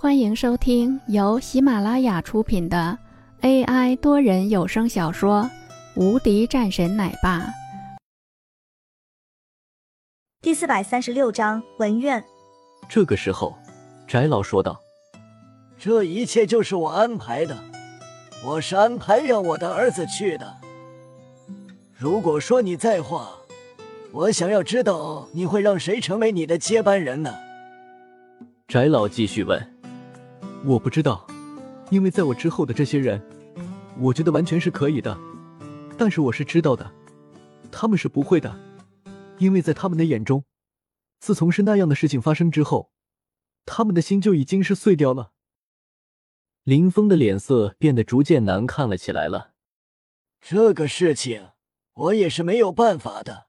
欢迎收听由喜马拉雅出品的 AI 多人有声小说《无敌战神奶爸》第四百三十六章文苑。这个时候，翟老说道：“这一切就是我安排的，我是安排让我的儿子去的。如果说你在话，我想要知道你会让谁成为你的接班人呢？”翟老继续问。我不知道，因为在我之后的这些人，我觉得完全是可以的。但是我是知道的，他们是不会的，因为在他们的眼中，自从是那样的事情发生之后，他们的心就已经是碎掉了。林峰的脸色变得逐渐难看了起来了。这个事情我也是没有办法的，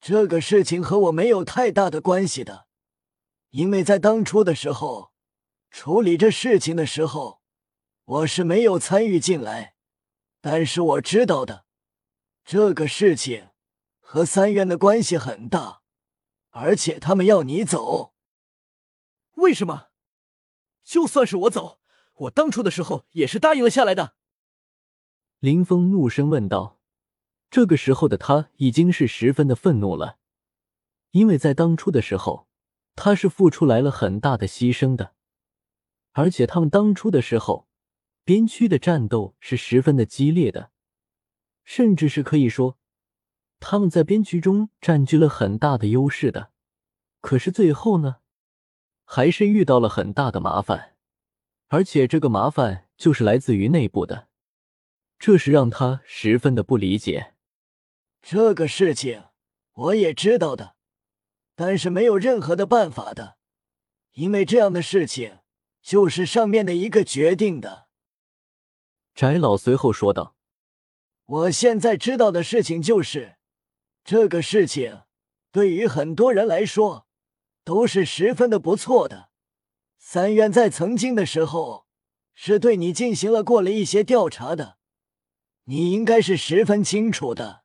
这个事情和我没有太大的关系的，因为在当初的时候。处理这事情的时候，我是没有参与进来，但是我知道的，这个事情和三院的关系很大，而且他们要你走。为什么？就算是我走，我当初的时候也是答应了下来的。林峰怒声问道。这个时候的他已经是十分的愤怒了，因为在当初的时候，他是付出来了很大的牺牲的。而且他们当初的时候，边区的战斗是十分的激烈的，甚至是可以说他们在边区中占据了很大的优势的。可是最后呢，还是遇到了很大的麻烦，而且这个麻烦就是来自于内部的，这是让他十分的不理解。这个事情我也知道的，但是没有任何的办法的，因为这样的事情。就是上面的一个决定的，翟老随后说道：“我现在知道的事情就是，这个事情对于很多人来说都是十分的不错的。三院在曾经的时候是对你进行了过了一些调查的，你应该是十分清楚的。”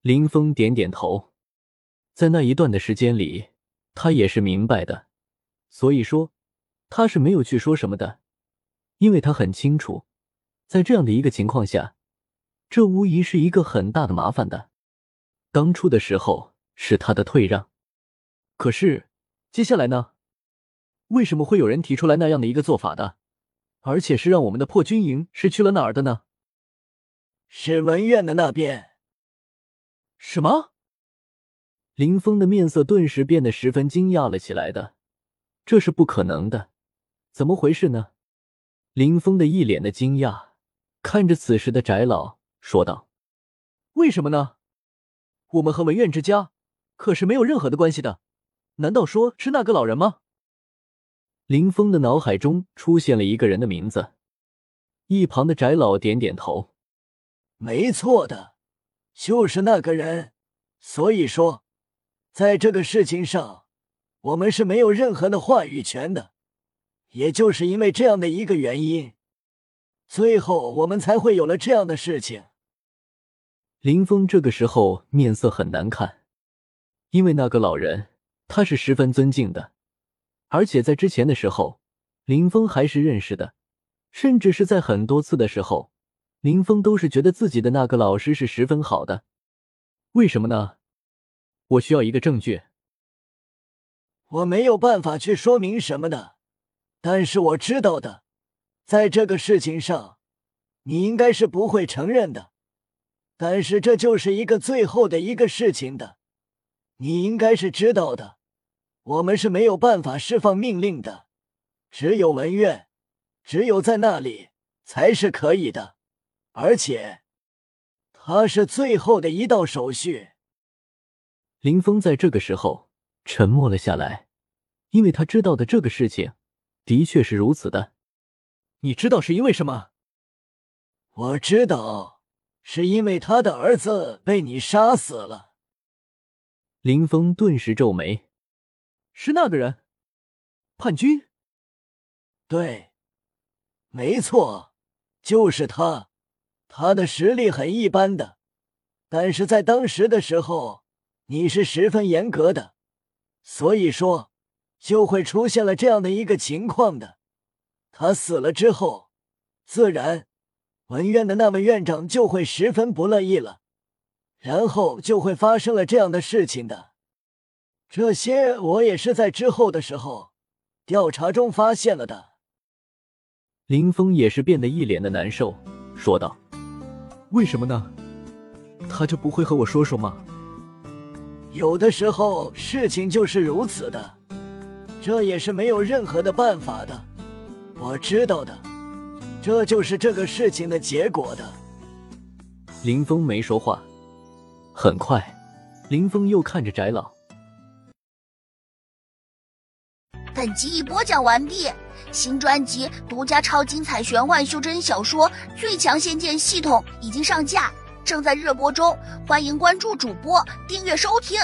林峰点点头，在那一段的时间里，他也是明白的，所以说。他是没有去说什么的，因为他很清楚，在这样的一个情况下，这无疑是一个很大的麻烦的。当初的时候是他的退让，可是接下来呢？为什么会有人提出来那样的一个做法的？而且是让我们的破军营是去了哪儿的呢？是文院的那边。什么？林峰的面色顿时变得十分惊讶了起来的，这是不可能的。怎么回事呢？林峰的一脸的惊讶，看着此时的翟老说道：“为什么呢？我们和文苑之家可是没有任何的关系的，难道说是那个老人吗？”林峰的脑海中出现了一个人的名字，一旁的翟老点点头：“没错的，就是那个人。所以说，在这个事情上，我们是没有任何的话语权的。”也就是因为这样的一个原因，最后我们才会有了这样的事情。林峰这个时候面色很难看，因为那个老人他是十分尊敬的，而且在之前的时候，林峰还是认识的，甚至是在很多次的时候，林峰都是觉得自己的那个老师是十分好的。为什么呢？我需要一个证据。我没有办法去说明什么的。但是我知道的，在这个事情上，你应该是不会承认的。但是这就是一个最后的一个事情的，你应该是知道的。我们是没有办法释放命令的，只有文院，只有在那里才是可以的。而且，他是最后的一道手续。林峰在这个时候沉默了下来，因为他知道的这个事情。的确是如此的，你知道是因为什么？我知道，是因为他的儿子被你杀死了。林峰顿时皱眉：“是那个人，叛军？对，没错，就是他。他的实力很一般的，但是在当时的时候，你是十分严格的，所以说。”就会出现了这样的一个情况的。他死了之后，自然文院的那位院长就会十分不乐意了，然后就会发生了这样的事情的。这些我也是在之后的时候调查中发现了的。林峰也是变得一脸的难受，说道：“为什么呢？他就不会和我说说吗？有的时候事情就是如此的，这也是没有任何的办法的。我知道的，这就是这个事情的结果的。”林峰没说话。很快，林峰又看着翟老。本集已播讲完毕。新专辑独家超精彩玄幻修真小说《最强仙剑系统》已经上架，正在热播中，欢迎关注主播，订阅收听。